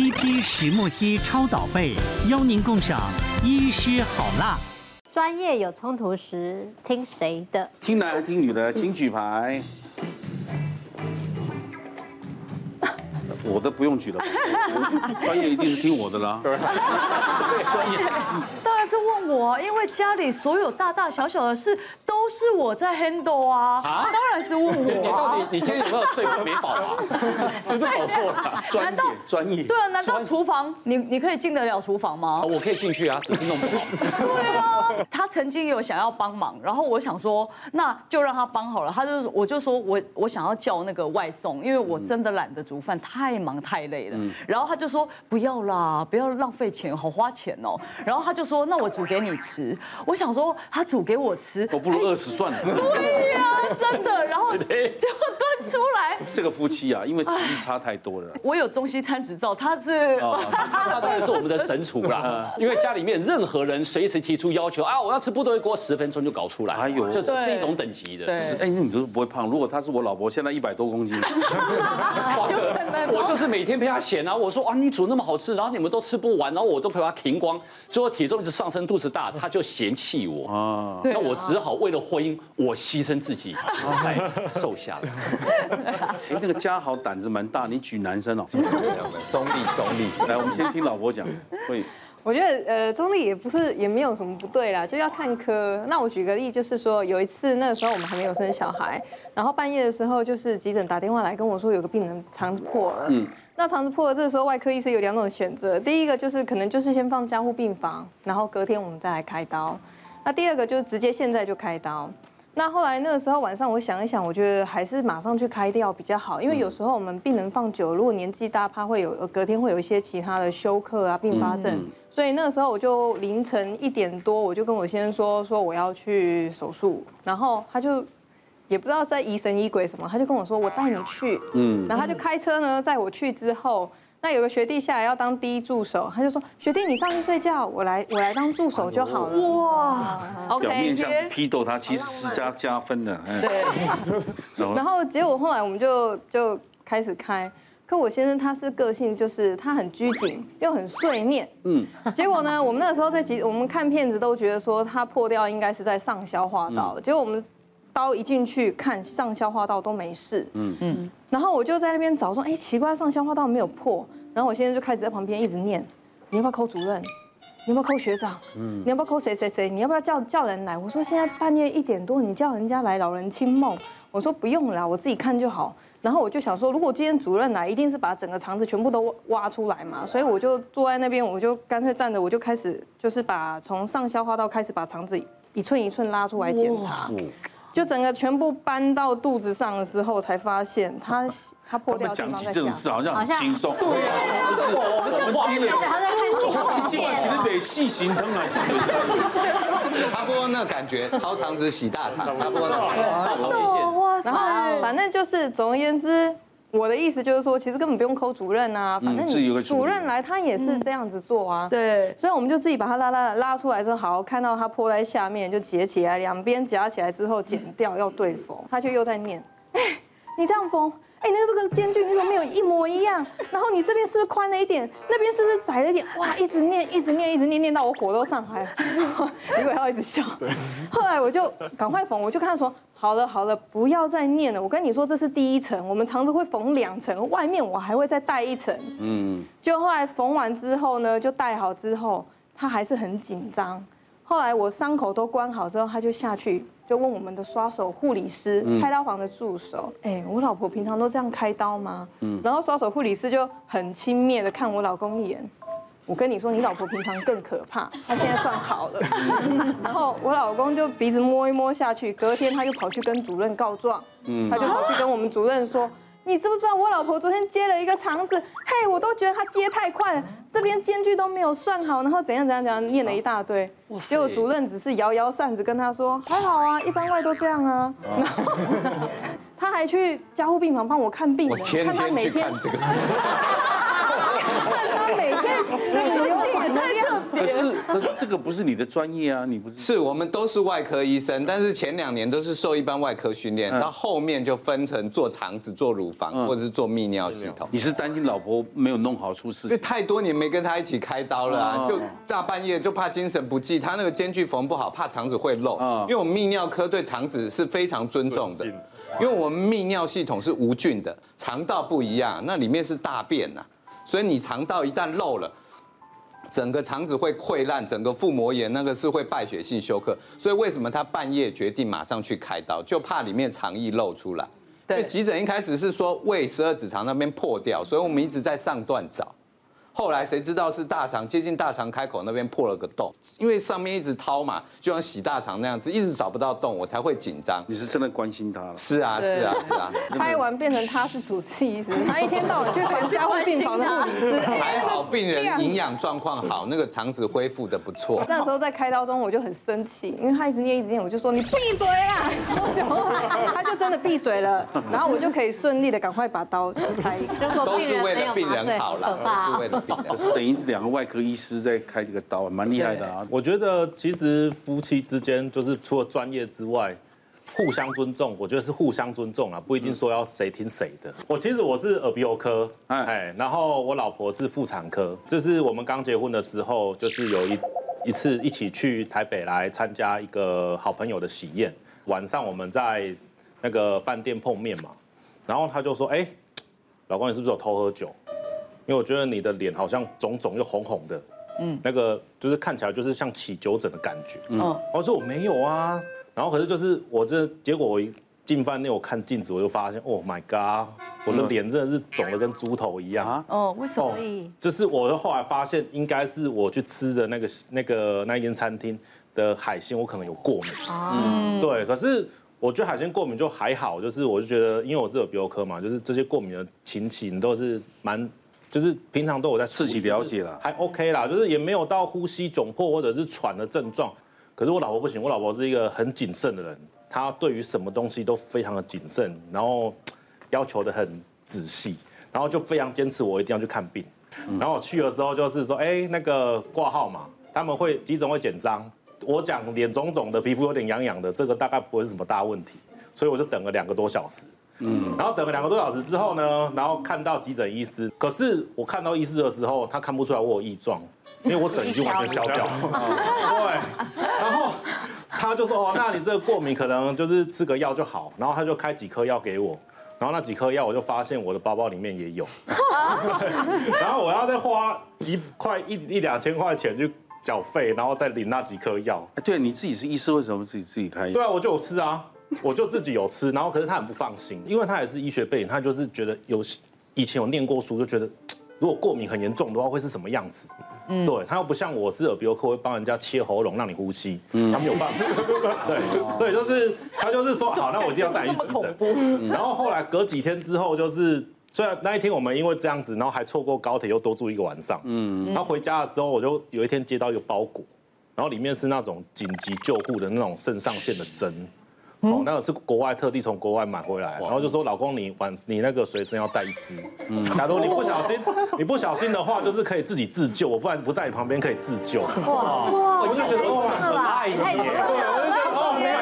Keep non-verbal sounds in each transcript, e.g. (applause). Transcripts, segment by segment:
CP 石墨烯超导被，邀您共赏医师好辣。专业有冲突时，听谁的？听男的，听女的，请举牌。(laughs) 我的不用举了，(laughs) 专业一定是听我的啦。(laughs) 对，专业。是问我，因为家里所有大大小小的事都是我在 handle 啊，当然是问我。你到底你今天有没有睡没饱啊？(laughs) 是不是搞错了？专业专业。对啊，难道厨房你你可以进得了厨房吗？我可以进去啊，只是弄不好。对啊，他曾经有想要帮忙，然后我想说那就让他帮好了。他就我就说我我想要叫那个外送，因为我真的懒得煮饭，太忙太累了。然后他就说不要啦，不要浪费钱，好花钱哦。然后他就说那。我煮给你吃，我想说他煮给我吃，我不如饿死算了。对呀，真的。然后结果端出来，这个夫妻啊，因为厨艺差太多了。我有中西餐执照，他是，(laughs) 他当然是我们的神厨啦。(laughs) 因为家里面任何人随时提出要求啊，我要吃部队锅，十分钟就搞出来。哎呦就是这种等级的。对，哎，你就是不会胖。如果他是我老婆，现在一百多公斤。(laughs) 我就是每天陪他闲啊，我说啊，你煮那么好吃，然后你们都吃不完，然后我都陪他停光，最后体重一直上。生肚子大，(laughs) 他就嫌弃我啊，那我只好为了婚姻，我牺牲自己，来 (laughs) 瘦下来。(laughs) 哎，那个家豪胆子蛮大，你举男生哦，中立中立。来，我们先听老婆讲。会，我觉得呃，中立也不是也没有什么不对啦，就要看科。那我举个例，就是说有一次那个时候我们还没有生小孩，然后半夜的时候就是急诊打电话来跟我说有个病人肠子破了。嗯。那肠子破了，这个时候外科医生有两种选择，第一个就是可能就是先放加护病房，然后隔天我们再来开刀。那第二个就是直接现在就开刀。那后来那个时候晚上我想一想，我觉得还是马上去开掉比较好，因为有时候我们病人放久，如果年纪大，怕会有隔天会有一些其他的休克啊、并发症。所以那个时候我就凌晨一点多，我就跟我先生说说我要去手术，然后他就。也不知道在疑神疑鬼什么，他就跟我说：“我带你去。”嗯，然后他就开车呢，载我去之后，那有个学弟下来要当第一助手，他就说：“学弟，你上去睡觉，我来我来当助手就好了。”哇，OK。表面像是批斗他，其实是加加分的。对。然后结果后来我们就就开始开，可我先生他是个性就是他很拘谨又很碎念。嗯。结果呢，我们那个时候在急，我们看片子都觉得说他破掉应该是在上消化道，结果我们。刀一进去看上消化道都没事，嗯嗯，然后我就在那边找说，哎，奇怪，上消化道没有破，然后我现在就开始在旁边一直念，你要不要 call 主任？你要不要 call 学长？嗯，你要不要 call 谁谁谁？你要不要叫叫人来？我说现在半夜一点多，你叫人家来，老人清梦。我说不用啦，我自己看就好。然后我就想说，如果今天主任来，一定是把整个肠子全部都挖出来嘛，所以我就坐在那边，我就干脆站着，我就开始就是把从上消化道开始把肠子一寸一寸拉出来检查。就整个全部搬到肚子上的时候，才发现他他破掉。讲起这种事好像很轻松。对啊，不是我，不是慌了。他在看地上。今晚得细心疼啊，差不多那感觉，掏肠子洗大肠，差不多那感觉。哇塞！然后反正就是总而言之。我的意思就是说，其实根本不用 call 主任啊，反正你主任来他也是这样子做啊。对，所以我们就自己把它拉拉拉出来之后，好看到它铺在下面就结起来，两边夹起来之后剪掉要对缝，他就又在念，哎，(laughs) 你这样缝，哎，那个这个间距你怎么没有一模一样？然后你这边是不是宽了一点？那边是不是窄了一点？哇，一直念，一直念，一直念，念到我火都上来了，李伟浩一直笑。后来我就赶快缝，我就跟他说。好了好了，不要再念了。我跟你说，这是第一层，我们肠子会缝两层，外面我还会再带一层。嗯，就后来缝完之后呢，就带好之后，他还是很紧张。后来我伤口都关好之后，他就下去就问我们的刷手护理师、开刀房的助手：“哎，我老婆平常都这样开刀吗？”嗯，然后刷手护理师就很轻蔑的看我老公一眼。我跟你说，你老婆平常更可怕，(laughs) 她现在算好了。(laughs) 然后我老公就鼻子摸一摸下去，隔天他就跑去跟主任告状，他就跑去跟我们主任说：“你知不知道我老婆昨天接了一个肠子？嘿，我都觉得她接太快了，这边间距都没有算好，然后怎样怎样怎样，念了一大堆。结果主任只是摇摇扇子跟他说：还好啊，一般外都这样啊。然后他还去加护病房帮我看病，看他每天。看他每天。”可是可是这个不是你的专业啊，你不是？是我们都是外科医生，但是前两年都是受一般外科训练，到后面就分成做肠子、做乳房或者是做泌尿系统。你是担心老婆没有弄好出事？因为太多年没跟他一起开刀了啊，就大半夜就怕精神不济，他那个间距缝不好，怕肠子会漏。因为我们泌尿科对肠子是非常尊重的，因为我们泌尿系统是无菌的，肠道不一样，那里面是大便呐。所以你肠道一旦漏了，整个肠子会溃烂，整个腹膜炎那个是会败血性休克。所以为什么他半夜决定马上去开刀，就怕里面肠液漏出来。因为急诊一开始是说胃十二指肠那边破掉，所以我们一直在上段找。后来谁知道是大肠接近大肠开口那边破了个洞，因为上面一直掏嘛，就像洗大肠那样子，一直找不到洞，我才会紧张。你是真的关心他了？是啊，是啊，是啊。拍完变成他是主治医师，他一天到晚去管加护病房的护理师。(laughs) 还好病人营养状况好，那个肠子恢复的不错。那时候在开刀中我就很生气，因为他一直念一直念，我就说你闭嘴啊！(laughs) 他就真的闭嘴了，然后我就可以顺利的赶快把刀开。(laughs) 都是为了病人好了，都是为了。(laughs) 等于两个外科医师在开这个刀，蛮厉害的啊。我觉得其实夫妻之间就是除了专业之外，互相尊重，我觉得是互相尊重啊，不一定说要谁听谁的。我其实我是耳鼻喉科，哎，然后我老婆是妇产科。就是我们刚结婚的时候，就是有一一次一起去台北来参加一个好朋友的喜宴，晚上我们在那个饭店碰面嘛，然后他就说：“哎，老公，你是不是有偷喝酒？”因为我觉得你的脸好像肿肿又红红的，嗯，那个就是看起来就是像起酒疹的感觉，嗯，我说我没有啊，然后可是就是我这结果我一进饭店我看镜子我就发现，Oh my god，我的脸真的是肿的跟猪头一样啊，哦，为什么？就是我后来发现应该是我去吃的那个那个那间餐厅的海鲜我可能有过敏，嗯，对，可是我觉得海鲜过敏就还好，就是我就觉得因为我是有鼻喉科嘛，就是这些过敏的情形都是蛮。就是平常都有在自己了解了，还 OK 啦，就是也没有到呼吸窘迫或者是喘的症状。可是我老婆不行，我老婆是一个很谨慎的人，她对于什么东西都非常的谨慎，然后要求的很仔细，然后就非常坚持我一定要去看病。然后我去的时候就是说，哎，那个挂号嘛，他们会急诊会简章，我讲脸肿肿的，皮肤有点痒痒的，这个大概不会是什么大问题，所以我就等了两个多小时。嗯，然后等了两个多小时之后呢，然后看到急诊医师，可是我看到医师的时候，他看不出来我有异状，因为我整已经完全消掉了。(laughs) 对，然后他就说哦，那你这个过敏可能就是吃个药就好，然后他就开几颗药给我，然后那几颗药我就发现我的包包里面也有，(laughs) 然后我要再花几块一一两千块钱去缴费，然后再领那几颗药。对，你自己是医师，为什么自己自己开？对啊，我就有吃啊。我就自己有吃，然后可是他很不放心，因为他也是医学背景，他就是觉得有以前有念过书，就觉得如果过敏很严重的话会是什么样子？嗯，对他又不像我是耳鼻喉科会帮人家切喉咙让你呼吸，嗯，他没有办法，(laughs) 对，所以就是他就是说好，那我一定要带你去 (laughs) 急诊。然后后来隔几天之后，就是虽然那一天我们因为这样子，然后还错过高铁又多住一个晚上，嗯，然后回家的时候我就有一天接到一个包裹，然后里面是那种紧急救护的那种肾上腺的针。哦，那个是国外特地从国外买回来，然后就说老公你晚你那个随身要带一支，嗯，(laughs) 假如你不小心你不小心的话，就是可以自己自救，我不然不在你旁边可以自救。哇哇，我就觉得哇很爱你，对，我就觉得哦没有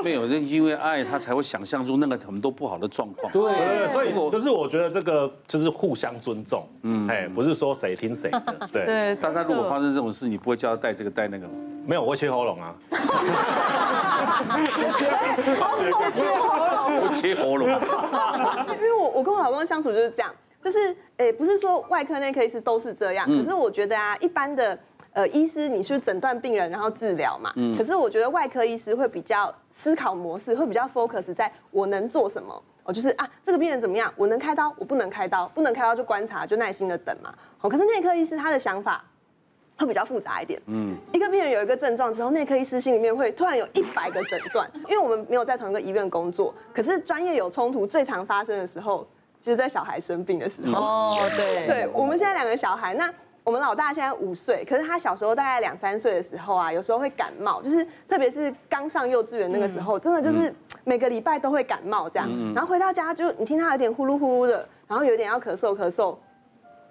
(laughs) 没有，就因为爱他才会想象出那个很多不好的状况。对，所以就是我觉得这个就是互相尊重，嗯，哎，不是说谁听谁的，(laughs) 对。对，但他如果发生这种事，你不会叫他带这个带那个吗？没有，我会切喉咙啊。切喉咙，切喉咙。因为我我跟我老公相处就是这样，就是诶，不是说外科内科医师都是这样，可是我觉得啊，一般的呃医师你去诊断病人然后治疗嘛，可是我觉得外科医师会比较思考模式会比较 focus 在我能做什么，哦，就是啊这个病人怎么样，我能开刀，我不能开刀，不能开刀就观察，就耐心的等嘛。哦，可是内科医师他的想法。会比较复杂一点。嗯，一个病人有一个症状之后，内科医师心里面会突然有一百个诊断，因为我们没有在同一个医院工作。可是专业有冲突，最常发生的时候就是在小孩生病的时候。哦，对，对，我们现在两个小孩，那我们老大现在五岁，可是他小时候大概两三岁的时候啊，有时候会感冒，就是特别是刚上幼稚园那个时候，真的就是每个礼拜都会感冒这样。然后回到家就你听他有点呼噜呼噜的，然后有点要咳嗽咳嗽，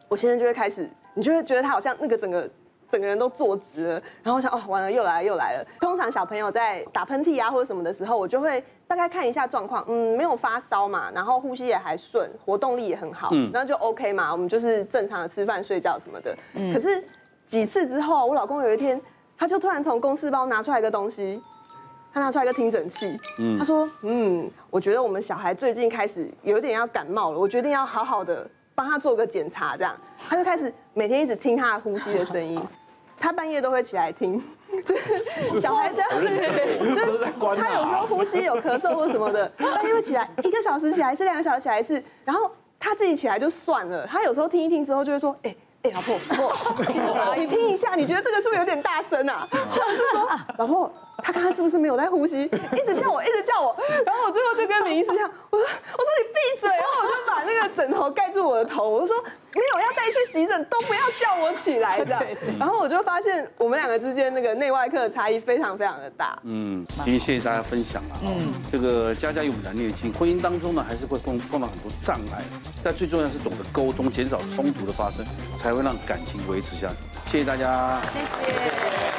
我现在就会开始。你就会觉得他好像那个整个整个人都坐直了，然后我想哦，完了又来了又来了。通常小朋友在打喷嚏啊或者什么的时候，我就会大概看一下状况，嗯，没有发烧嘛，然后呼吸也还顺，活动力也很好，嗯，然后就 OK 嘛，我们就是正常的吃饭睡觉什么的。嗯，可是几次之后，我老公有一天他就突然从公事包拿出来一个东西。他拿出来一个听诊器，他说：“嗯，我觉得我们小孩最近开始有点要感冒了，我决定要好好的帮他做个检查。”这样，他就开始每天一直听他的呼吸的声音，(laughs) 他半夜都会起来听。就 (laughs) 是小孩子，就是他有时候呼吸有咳嗽或什么的，半夜会起来，一个小时起来一次，两个小时起来一次，然后他自己起来就算了，他有时候听一听之后就会说：“哎。”哎，老婆，老婆，(laughs) 你听一下，你觉得这个是不是有点大声啊？(laughs) 或者是说，老婆，他刚刚是不是没有在呼吸？(laughs) 一直叫我，一直叫我，然后我最后就跟林医师这样，我说，我说你闭嘴，然后我就把那个枕头盖住我的头，我就说没有要急诊，都不要叫我起来的。(laughs) 然后我就发现我们两个之间那个内外科的差异非常非常的大。嗯，今天谢谢大家分享啊。嗯，这个家家有本难念的经，婚姻当中呢还是会碰碰到很多障碍，但最重要是懂得沟通，减少冲突的发生，才会让感情维持下去。谢谢大家，谢谢。